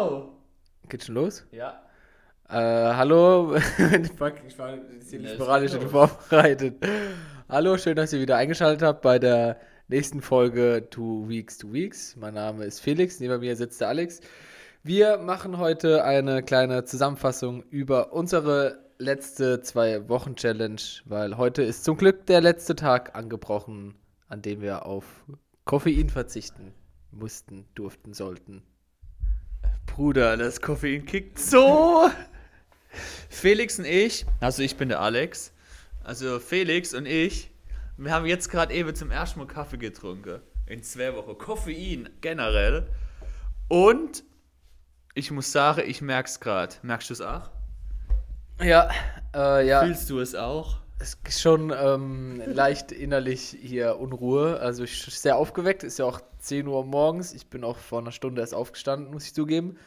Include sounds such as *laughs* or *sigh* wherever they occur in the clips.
Wow! Geht schon los? Ja. Äh, hallo. *laughs* Fuck, ich war ziemlich und vorbereitet. Hallo, schön, dass ihr wieder eingeschaltet habt bei der nächsten Folge Two Weeks, Two Weeks. Mein Name ist Felix, neben mir sitzt der Alex. Wir machen heute eine kleine Zusammenfassung über unsere letzte zwei Wochen Challenge, weil heute ist zum Glück der letzte Tag angebrochen, an dem wir auf Koffein verzichten mussten, durften, sollten. Bruder, das Koffein kickt so. Felix und ich, also ich bin der Alex, also Felix und ich, wir haben jetzt gerade eben zum ersten Mal Kaffee getrunken. In zwei Wochen. Koffein generell. Und ich muss sagen, ich merk's gerade. Merkst du es auch? Ja, äh, ja. Fühlst du es auch? Es ist schon ähm, leicht innerlich hier Unruhe. Also ich bin sehr aufgeweckt, ist ja auch 10 Uhr morgens. Ich bin auch vor einer Stunde erst aufgestanden, muss ich zugeben.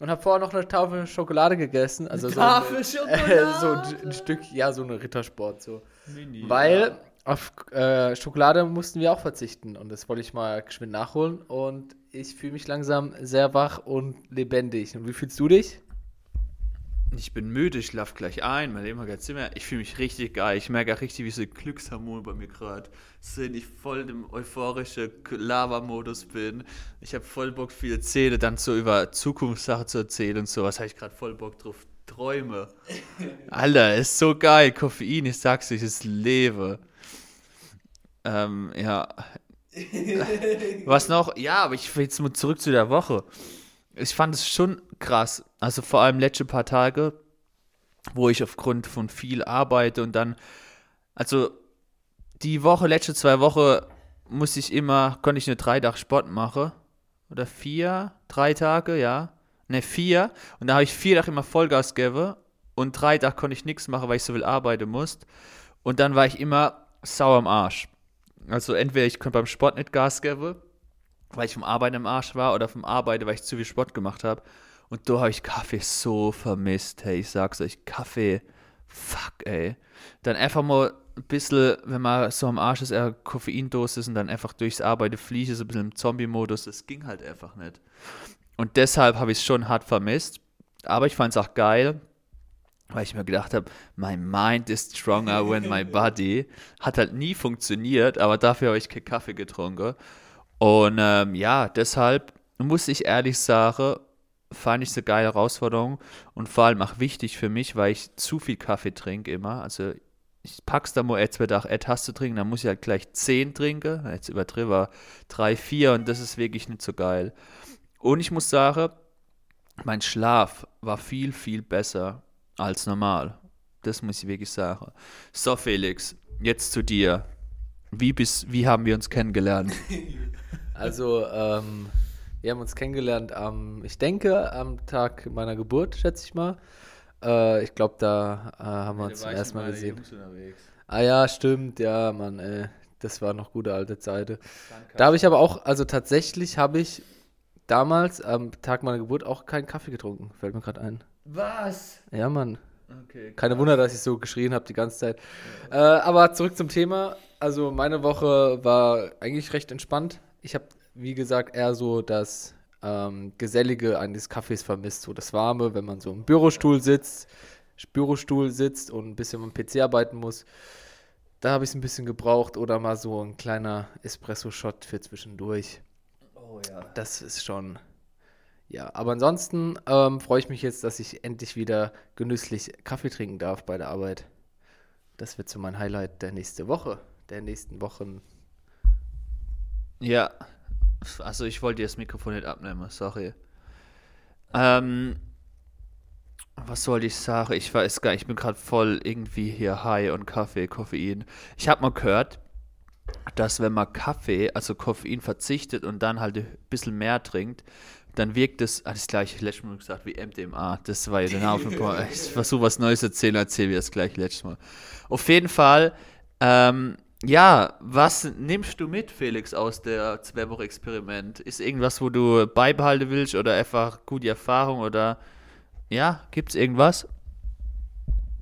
Und habe vorher noch eine Tafel Schokolade gegessen. Also so, Tafel *laughs* ein, Schokolade? so ein, ein Stück, ja, so eine Rittersport so. Mini, Weil auf äh, Schokolade mussten wir auch verzichten. Und das wollte ich mal geschwind nachholen. Und ich fühle mich langsam sehr wach und lebendig. Und wie fühlst du dich? Ich bin müde, ich schlaf gleich ein, mein Leben hat Zimmer. Ich fühle mich richtig geil. Ich merke auch richtig, wie so Glückshormone bei mir gerade sind. Ich voll im euphorischen Lava-Modus bin. Ich habe voll Bock, viel erzählen, dann so über Zukunftssachen zu erzählen und sowas. Habe ich gerade voll Bock drauf. Träume. *laughs* Alter, ist so geil. Koffein, ich sag's euch, ist Lebe. Ähm, ja. *laughs* Was noch? Ja, aber ich will jetzt mal zurück zu der Woche. Ich fand es schon krass. Also vor allem letzte paar Tage, wo ich aufgrund von viel arbeite und dann, also die Woche, letzte zwei Wochen, musste ich immer, konnte ich nur drei Tage Sport machen. Oder vier, drei Tage, ja. Ne, vier. Und da habe ich vier Tage immer Vollgas gegeben. Und drei Tage konnte ich nichts machen, weil ich so viel arbeiten musste. Und dann war ich immer sauer am Arsch. Also entweder ich konnte beim Sport nicht Gas geben, weil ich vom Arbeiten im Arsch war, oder vom Arbeiten, weil ich zu viel Sport gemacht habe. Und da habe ich Kaffee so vermisst. Hey, ich sag's euch, Kaffee, fuck, ey. Dann einfach mal ein bisschen, wenn man so am Arsch ist, eher Koffeindosis und dann einfach durchs Arbeiten fliege, so ein bisschen im Zombie-Modus. Das ging halt einfach nicht. Und deshalb habe ich es schon hart vermisst. Aber ich fand es auch geil, weil ich mir gedacht habe, my mind is stronger when my *laughs* body. Hat halt nie funktioniert, aber dafür habe ich keinen Kaffee getrunken. Und ähm, ja, deshalb muss ich ehrlich sagen, fand ich es eine geile Herausforderung und vor allem auch wichtig für mich, weil ich zu viel Kaffee trinke immer. Also ich pack's da mal jetzt wird auch eine Tasse trinken, dann muss ich halt gleich 10 trinken. Jetzt übertrieben 3, 4 und das ist wirklich nicht so geil. Und ich muss sagen, mein Schlaf war viel, viel besser als normal. Das muss ich wirklich sagen. So, Felix, jetzt zu dir. Wie, bis, wie haben wir uns kennengelernt? *laughs* Also, ähm, wir haben uns kennengelernt am, ich denke, am Tag meiner Geburt, schätze ich mal. Äh, ich glaube, da äh, haben wir uns zum ersten Mal gesehen. Ah ja, stimmt, ja, Mann, ey. Das war noch gute alte Zeiten. Da habe ich aber auch, also tatsächlich habe ich damals am Tag meiner Geburt auch keinen Kaffee getrunken. Fällt mir gerade ein. Was? Ja, Mann. Okay. Keine Wunder, dass ich so geschrien habe die ganze Zeit. Äh, aber zurück zum Thema. Also meine Woche war eigentlich recht entspannt. Ich habe, wie gesagt, eher so das ähm, Gesellige eines Kaffees vermisst. So das Warme, wenn man so im Bürostuhl sitzt, Bürostuhl sitzt und ein bisschen am PC arbeiten muss. Da habe ich es ein bisschen gebraucht. Oder mal so ein kleiner Espresso-Shot für zwischendurch. Oh ja. Das ist schon. Ja, aber ansonsten ähm, freue ich mich jetzt, dass ich endlich wieder genüsslich Kaffee trinken darf bei der Arbeit. Das wird so mein Highlight der nächsten Woche, der nächsten Wochen. Ja. Also ich wollte dir das Mikrofon nicht abnehmen, sorry. Ähm, was soll ich sagen? Ich weiß gar nicht, ich bin gerade voll irgendwie hier high und Kaffee, Koffein. Ich habe mal gehört, dass wenn man Kaffee, also Koffein verzichtet und dann halt ein bisschen mehr trinkt, dann wirkt es, ah, das gleiche letztes Mal gesagt wie MDMA. Das war ja der Name *laughs* Ich versuche was Neues erzählen, erzähle wie das gleiche letztes Mal. Auf jeden Fall, ähm, ja, was nimmst du mit, Felix, aus der zwei Experiment? Ist irgendwas, wo du beibehalten willst oder einfach gute Erfahrung oder ja, gibt's irgendwas?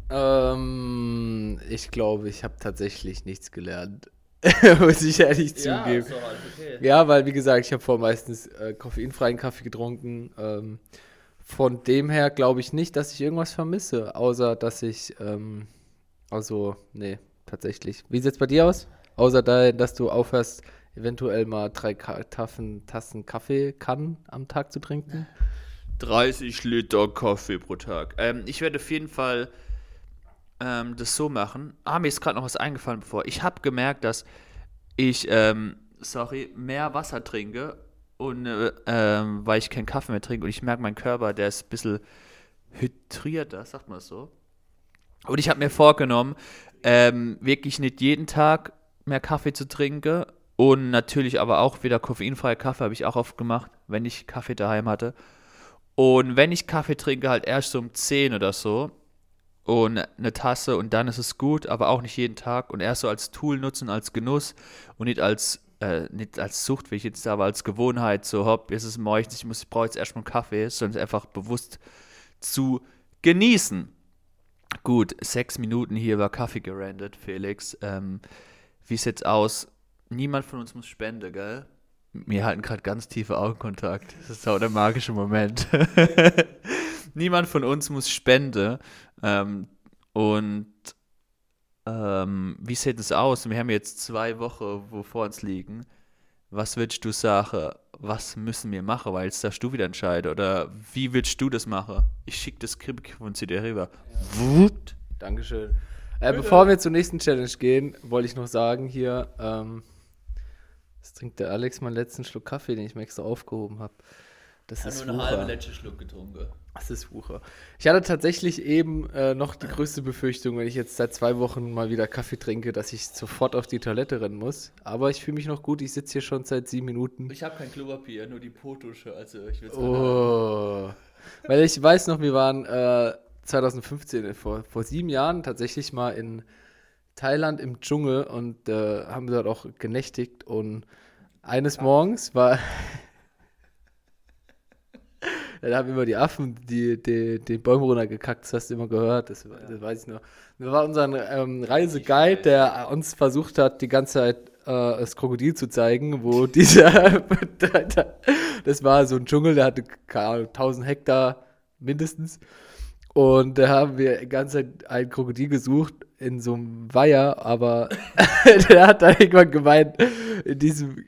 Ähm, ich glaube, ich habe tatsächlich nichts gelernt. *laughs* Muss ich ehrlich zugeben. halt okay. Ja, weil wie gesagt, ich habe vor meistens äh, koffeinfreien Kaffee getrunken. Ähm, von dem her glaube ich nicht, dass ich irgendwas vermisse, außer dass ich, ähm, also, nee, tatsächlich. Wie sieht es bei dir aus? Außer da, dass du aufhörst, eventuell mal drei Ka Tassen, Tassen Kaffee kann am Tag zu trinken. 30 Liter Kaffee pro Tag. Ähm, ich werde auf jeden Fall ähm, das so machen. Ah, mir ist gerade noch was eingefallen bevor. Ich habe gemerkt, dass ich, ähm, sorry, mehr Wasser trinke und äh, ähm, weil ich keinen Kaffee mehr trinke und ich merke, mein Körper, der ist ein bisschen hydrierter, sagt man das so. Und ich habe mir vorgenommen, ähm, wirklich nicht jeden Tag mehr Kaffee zu trinken und natürlich aber auch wieder koffeinfreie Kaffee habe ich auch oft gemacht, wenn ich Kaffee daheim hatte. Und wenn ich Kaffee trinke, halt erst so um 10 oder so und eine Tasse und dann ist es gut, aber auch nicht jeden Tag und erst so als Tool nutzen, als Genuss und nicht als äh, nicht als Sucht, wie ich jetzt aber als Gewohnheit so hopp, jetzt ist es morgens, ich muss ich brauche jetzt erstmal einen Kaffee, sondern es einfach bewusst zu genießen. Gut, sechs Minuten hier war Kaffee gerandet, Felix. Ähm, wie sieht's aus? Niemand von uns muss spenden, gell? Wir halten gerade ganz tiefe Augenkontakt. Das ist auch der magische Moment. *laughs* Niemand von uns muss spenden. Ähm, und ähm, wie sieht es aus? Wir haben jetzt zwei Wochen, wo vor uns liegen. Was würdest du sagen? Was müssen wir machen? Weil jetzt darfst du wieder entscheiden. Oder wie willst du das machen? Ich schicke das Skript von zu dir rüber. Wut. Dankeschön. Äh, bevor wir zur nächsten Challenge gehen, wollte ich noch sagen hier, ähm, jetzt trinkt der Alex meinen letzten Schluck Kaffee, den ich mir extra aufgehoben habe. Das Ich ist habe nur einen halben letzten Schluck getrunken. Das ist Wucher. Ich hatte tatsächlich eben äh, noch die größte Befürchtung, wenn ich jetzt seit zwei Wochen mal wieder Kaffee trinke, dass ich sofort auf die Toilette rennen muss. Aber ich fühle mich noch gut. Ich sitze hier schon seit sieben Minuten. Ich habe kein Klopapier, nur die Potusche. Also ich will Oh. Weil ich weiß noch, wir waren äh, 2015, vor, vor sieben Jahren, tatsächlich mal in Thailand im Dschungel und äh, haben dort auch genächtigt. Und eines Morgens war. Da haben immer die Affen die, die, den Bäume runtergekackt, das hast du immer gehört, das, das weiß ich noch. Da war unser ähm, Reiseguide, der uns versucht hat, die ganze Zeit äh, das Krokodil zu zeigen, wo *laughs* dieser, *laughs* das war so ein Dschungel, der hatte keine Ahnung, 1000 Hektar mindestens. Und da haben wir die ganze Zeit ein Krokodil gesucht in so einem Weiher, aber *laughs* der hat dann irgendwann gemeint, in diesem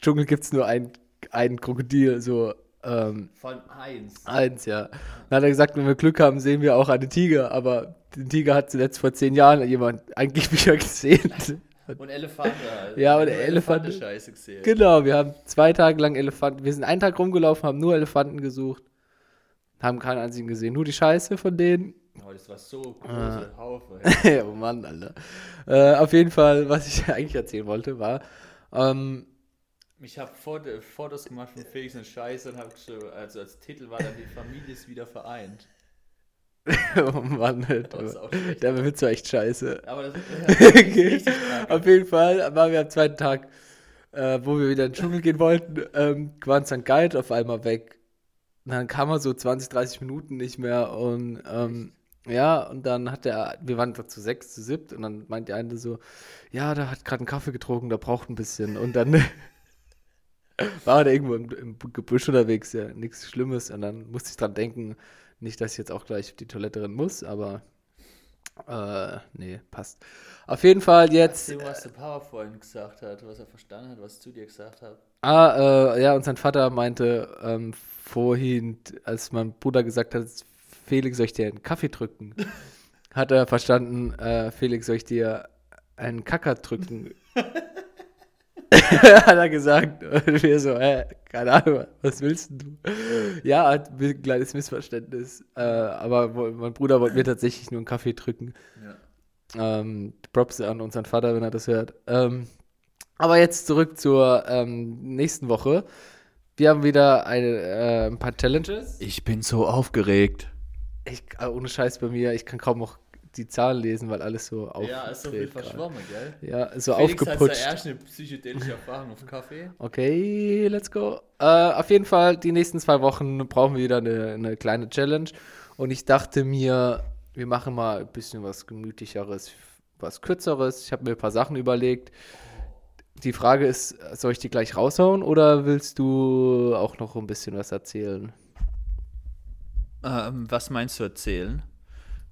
Dschungel gibt es nur ein, ein Krokodil, so ähm, Von eins. Eins, ja. Dann hat er gesagt, wenn wir Glück haben, sehen wir auch einen Tiger, aber den Tiger hat zuletzt vor zehn Jahren jemand angeblich *laughs* gesehen. Und Elefante halt. *laughs* Ja, und Nur Elefante. Scheiße gesehen. genau, wir haben zwei Tage lang Elefanten, wir sind einen Tag rumgelaufen, haben nur Elefanten gesucht, haben keinen einzigen gesehen, nur die Scheiße von denen. Oh, das war so große Ah. Haufe. *laughs* oh Mann, Alter. Äh, auf jeden Fall, was ich eigentlich erzählen wollte, war, ähm, Ich habe Fotos gemacht von Felix und Scheiße und habe also als Titel war dann die Familie ist wieder vereint. *laughs* oh Mann, ist Alter. der Witz war echt scheiße. Aber das *laughs* okay. Auf jeden Fall waren wir am zweiten Tag, äh, wo wir wieder in den Dschungel gehen wollten, ähm, war St. Guide auf einmal weg. Und dann kam er so 20, 30 Minuten nicht mehr und ähm, ja, und dann hat er, wir waren zu sechs, zu siebt und dann meint der eine so, ja, der hat gerade einen Kaffee getrunken, der braucht ein bisschen und dann *laughs* war er irgendwo im, im Gebüsch unterwegs, ja, nichts Schlimmes und dann musste ich dran denken, nicht, dass ich jetzt auch gleich auf die Toilette rennen muss, aber äh, nee, passt. Auf jeden Fall jetzt. Erzähl, was der Papa vorhin gesagt hat, was er verstanden hat, was ich zu dir gesagt hat. Ah, äh, ja, und sein Vater meinte ähm, vorhin, als mein Bruder gesagt hat, Felix, soll ich dir einen Kaffee drücken? *laughs* hat er verstanden, äh, Felix, soll ich dir einen Kacker drücken? *laughs* *laughs* hat er gesagt. Und wir so, hä, keine Ahnung, was willst du? Ja, hat ein kleines Missverständnis. Äh, aber mein Bruder wollte mir tatsächlich nur einen Kaffee drücken. Ja. Ähm, Props an unseren Vater, wenn er das hört. Ähm, aber jetzt zurück zur ähm, nächsten Woche. Wir haben wieder eine, äh, ein paar Challenges. Ich bin so aufgeregt. Ich, äh, ohne Scheiß bei mir, ich kann kaum noch die Zahlen lesen, weil alles so Ja, ist so viel verschwommen, gell? Ja, so Felix aufgeputscht. seine erste psychedelische Erfahrung auf Kaffee. Okay, let's go. Äh, auf jeden Fall, die nächsten zwei Wochen brauchen wir wieder eine, eine kleine Challenge. Und ich dachte mir, wir machen mal ein bisschen was gemütlicheres, was kürzeres. Ich habe mir ein paar Sachen überlegt. Die Frage ist, soll ich die gleich raushauen oder willst du auch noch ein bisschen was erzählen? Ähm, was meinst du erzählen?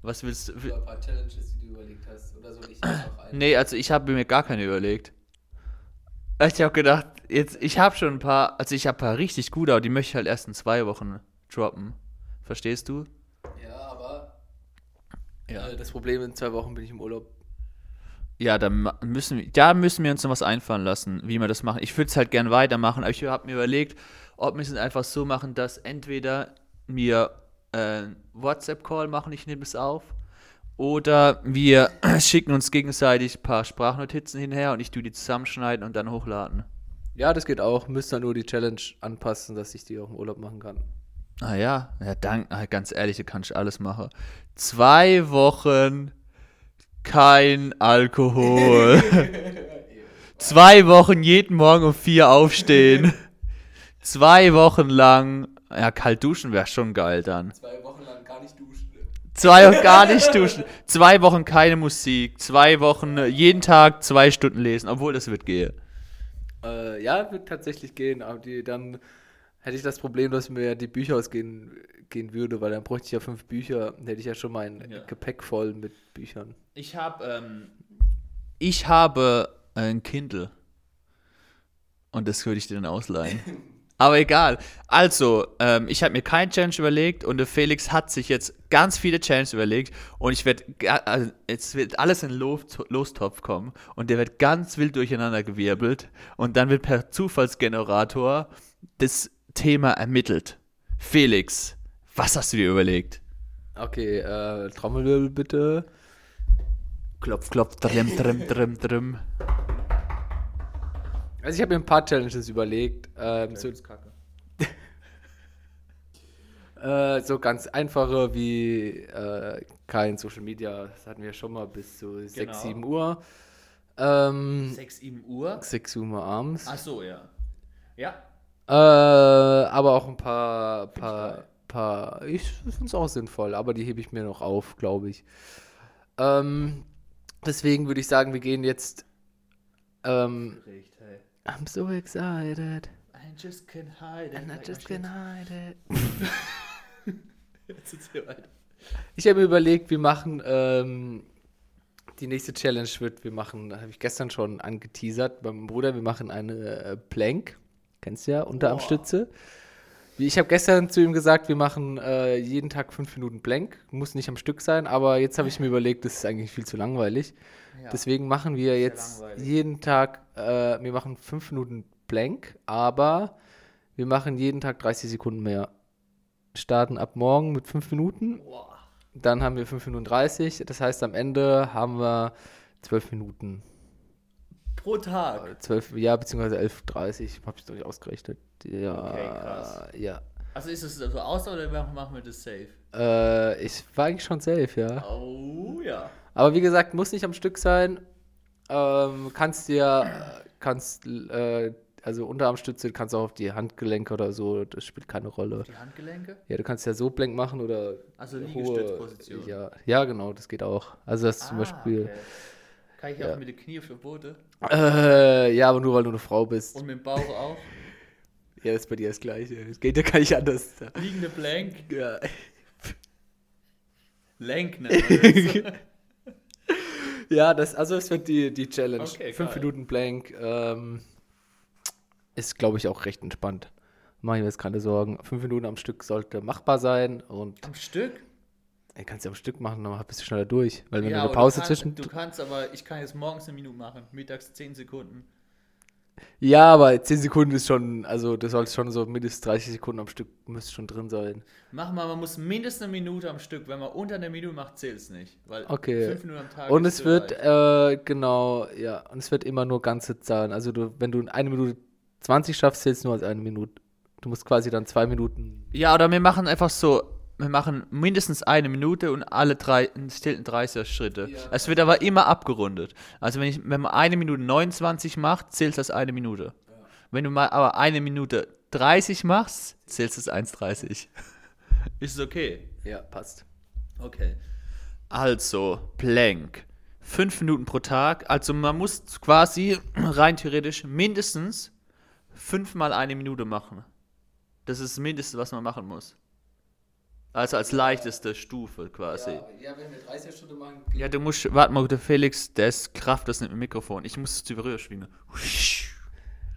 Was willst du? Ein paar Challenges, die du überlegt hast. Oder soll ich einfach ein? Nee, also ich habe mir gar keine überlegt. Ich habe gedacht, jetzt, ich habe schon ein paar, also ich habe ein paar richtig gute, aber die möchte ich halt erst in zwei Wochen droppen. Verstehst du? Ja, aber Ja. äh, das Problem, in zwei Wochen bin ich im Urlaub. Ja, da müssen wir, da müssen wir uns noch was einfallen lassen, wie wir das machen. Ich würde es halt gern weitermachen, aber ich habe mir überlegt, ob wir es einfach so machen, dass entweder wir äh, WhatsApp-Call machen, ich nehme es auf, oder wir *clears throat* schicken uns gegenseitig ein paar Sprachnotizen hinher und ich tue die zusammenschneiden und dann hochladen. Ja, das geht auch. Müsst dann nur die Challenge anpassen, dass ich die auch im Urlaub machen kann. Ah ja, ja, dank, ah, ganz ehrlich, da kann ich alles machen. Zwei Wochen kein Alkohol. *laughs* Zwei Wochen jeden Morgen um vier aufstehen. *laughs* Zwei Wochen lang, ja, kalt duschen wäre schon geil dann. Zwei Wochen lang gar nicht duschen. Zwei Wochen gar nicht duschen. Zwei Wochen keine Musik. Zwei Wochen äh, jeden Tag zwei Stunden lesen, obwohl das wird gehen. Äh, ja, wird tatsächlich gehen, aber die, dann hätte ich das Problem, dass mir die Bücher ausgehen gehen würde, weil dann bräuchte ich ja fünf Bücher, dann hätte ich ja schon mein Ja. Gepäck voll mit Büchern. Ich habe, ähm, ich habe ein Kindle. Und das würde ich dir dann ausleihen. *laughs* Aber egal. Also, ähm, ich habe mir kein Challenge überlegt und der Felix hat sich jetzt ganz viele Challenges überlegt und ich werde, also, jetzt wird alles in Los Lostopf kommen und der wird ganz wild durcheinander gewirbelt und dann wird per Zufallsgenerator das Thema ermittelt. Felix, was hast du dir überlegt? Okay, äh, Trommelwirbel bitte. Klopf, klopf, drim, drim, drim, drim. Also ich habe mir ein paar Challenges überlegt. Ähm, so, *laughs* äh, so ganz einfache wie äh, kein Social Media, das hatten wir schon mal bis zu 6, Genau. 7 Uhr. Ähm, 6, 7 Uhr? 6 Uhr abends. Ach so, ja. Ja. Äh, aber auch ein paar, paar, geil. paar, ich finde es auch sinnvoll, aber die hebe ich mir noch auf, glaube ich. Ähm, deswegen würde ich sagen, wir gehen jetzt. Ähm, hey. I'm so excited. I just can't hide it. And I just can't hide it. *laughs* Jetzt ist hier weiter. Ich habe mir überlegt, wir machen ähm, die nächste Challenge wird, wir machen, habe ich gestern schon angeteasert bei meinem Bruder, wir machen eine äh, Plank. Kennst du ja, Unterarmstütze. Wie Ich habe gestern zu ihm gesagt, wir machen äh, jeden Tag fünf Minuten Plank. Muss nicht am Stück sein, aber jetzt habe ich mir überlegt, das ist eigentlich viel zu langweilig. Ja. Deswegen machen wir jetzt langweilig. jeden Tag, äh, wir machen fünf Minuten Plank, aber wir machen jeden Tag 30 Sekunden mehr. Starten ab morgen mit fünf Minuten dann haben wir 5 Minuten 30. Das heißt, am Ende haben wir 12 Minuten. Pro Tag. 12, ja, beziehungsweise 11.30 Habe ich noch nicht ausgerechnet. Ja, Okay, krass. ja. Also ist es so aus oder machen wir das safe? Äh, ich war eigentlich schon safe, ja. Oh ja. Aber wie gesagt, muss nicht am Stück sein. Ähm, kannst dir, kannst, äh, also Unterarmstütze kannst du auch auf die Handgelenke oder so, das spielt keine Rolle. Die Handgelenke? Ja, du kannst ja so blank machen oder Also Liegestützposition. Ja, ja, genau, das geht auch. Also das zum Beispiel. Ah, okay. Kann ich Ja. auch mit den Knie der Boden? Äh, ja, aber nur weil du eine Frau bist. Und mit dem Bauch auch? Ja, das ist bei dir das Gleiche. Es geht ja gar nicht anders. Liegende Plank? Ja. Lenk, ne? *laughs* Ja, das, also es wird die, die Challenge. Okay, Fünf geil. Minuten Blank. Ähm, ist, glaube ich, auch recht entspannt. Mache ich mir jetzt keine Sorgen. Fünf Minuten am Stück sollte machbar sein und Am Stück? Ihr kannst ja am Stück machen, dann bist du schneller durch. Weil wenn Ja, du eine Pause du kannst, zwischen. Du kannst aber, ich kann jetzt morgens eine Minute machen, mittags 10 Sekunden. Ja, aber 10 Sekunden ist schon, also das sollte schon so mindestens 30 Sekunden am Stück müsste schon drin sein. Mach mal, man muss mindestens eine Minute am Stück. Wenn man unter einer Minute macht, zählt es nicht. Weil Okay. fünf Minuten am Tag Und ist es wird, äh, genau, ja, und es wird immer nur ganze Zahlen. Also du, wenn du in eine Minute 20 schaffst, zählst du nur als eine Minute. Du musst quasi dann zwei Minuten. Ja, oder wir machen einfach so, wir machen mindestens eine Minute und alle drei stillten 30 Schritte. Ja. Es wird aber immer abgerundet. Also wenn, ich, wenn man eine Minute 29 macht, zählt das eine Minute. Wenn du mal aber eine Minute 30 machst, zählt es 1,30. *laughs* Ist es okay? Ja, passt. Okay. Also, Plank. Fünf Minuten pro Tag. Also man muss quasi *clears throat* rein theoretisch mindestens fünfmal eine Minute machen. Das ist das Mindeste, was man machen muss. Also als leichteste Stufe quasi. Ja, ja, wenn wir 30 Schritte machen. Ja, du musst, warte mal, der Felix, der ist Kraft, das ist nicht mit dem Mikrofon. Ich muss es zu Rühr schwingen. *laughs*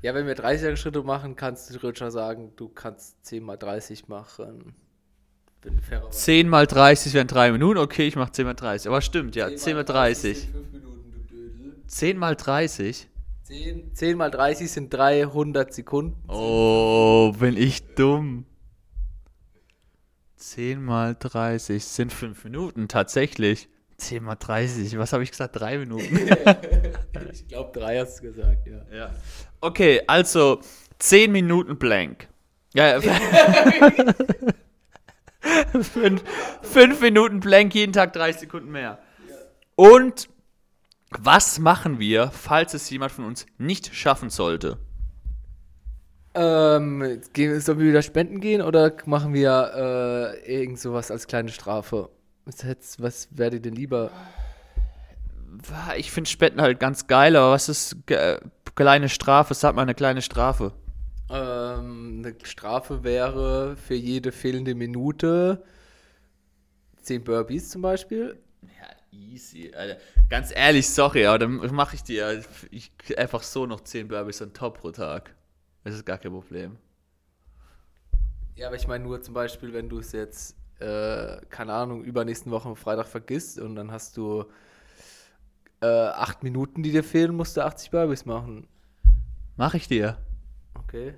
Ja, wenn wir 30 Schritte machen, kannst du theoretisch sagen, du kannst 10 mal 30 machen. Bin fairer 10 mal 30 wären 3 Minuten, okay, ich mach 10 mal 30. Aber stimmt, ja, 10 mal 30. sind 5 Minuten, du Dödel. 10 mal 30? 10, 10 mal 30 sind 300 Sekunden. Oh, bin ich dumm. 10 mal 30 sind 5 Minuten, tatsächlich. 10 mal 30, was habe ich gesagt? 3 Minuten. *laughs* ich glaube, 3 hast du gesagt, ja. ja. Okay, also 10 Minuten blank. Ja, 5 *laughs* Minuten blank, jeden Tag 30 Sekunden mehr. Und was machen wir, falls es jemand von uns nicht schaffen sollte? Ähm, sollen wir wieder spenden gehen oder machen wir äh, irgend sowas als kleine Strafe? Was, hätt's- was wäre dir denn lieber? Ich finde Spenden halt ganz geil, aber was ist ge kleine Strafe? Sag mal eine kleine Strafe. Ähm, eine Strafe wäre für jede fehlende Minute 10 Burpees zum Beispiel. Ja, easy. Alter. Ganz ehrlich, sorry, aber dann mache ich dir einfach so noch 10 Burpees on top pro Tag. Das ist gar kein Problem. Ja, aber ich meine nur zum Beispiel, wenn du es jetzt, äh, keine Ahnung, übernächsten Woche Freitag vergisst und dann hast du äh, 8 Minuten, die dir fehlen, musst du 80 Burpees machen. Mach ich dir. Okay.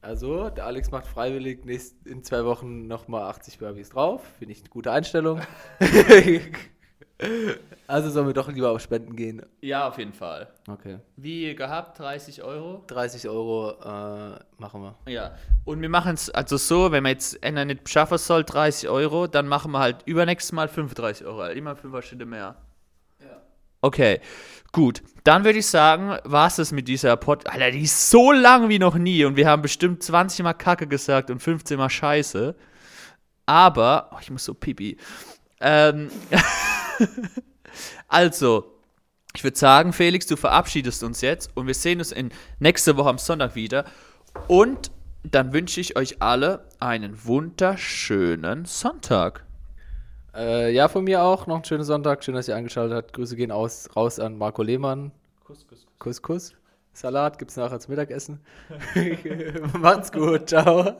Also, der Alex macht freiwillig nächst, in zwei Wochen nochmal 80 Burpees drauf. Finde ich eine gute Einstellung. *laughs* *laughs* also sollen wir doch lieber auf Spenden gehen. Ja, auf jeden Fall. Okay. Wie gehabt, 30 Euro. 30 Euro äh, machen wir. Ja. Und wir machen es also so, wenn man jetzt einer nicht schaffen soll, 30 Euro, dann machen wir halt übernächstes Mal 35 Euro. Also Immer 5 Schritte mehr. Ja. Okay, gut. Dann würde ich sagen, war es das mit dieser Pod. Alter, die ist so lang wie noch nie und wir haben bestimmt 20 Mal Kacke gesagt und 15 Mal Scheiße. Aber, oh, ich muss so pipi. Ähm, *laughs* *laughs* also, ich würde sagen, Felix, du verabschiedest uns jetzt und wir sehen uns in nächste Woche am Sonntag wieder. Und dann wünsche ich euch alle einen wunderschönen Sonntag. Äh, ja, von mir auch. Noch einen schönen Sonntag. Schön, dass ihr eingeschaltet habt. Grüße gehen aus, raus an Marco Lehmann. Kuss, kuss, kuss. Kuss, Kuss. Salat gibt's nachher zum Mittagessen. *laughs* Macht's gut. Ciao.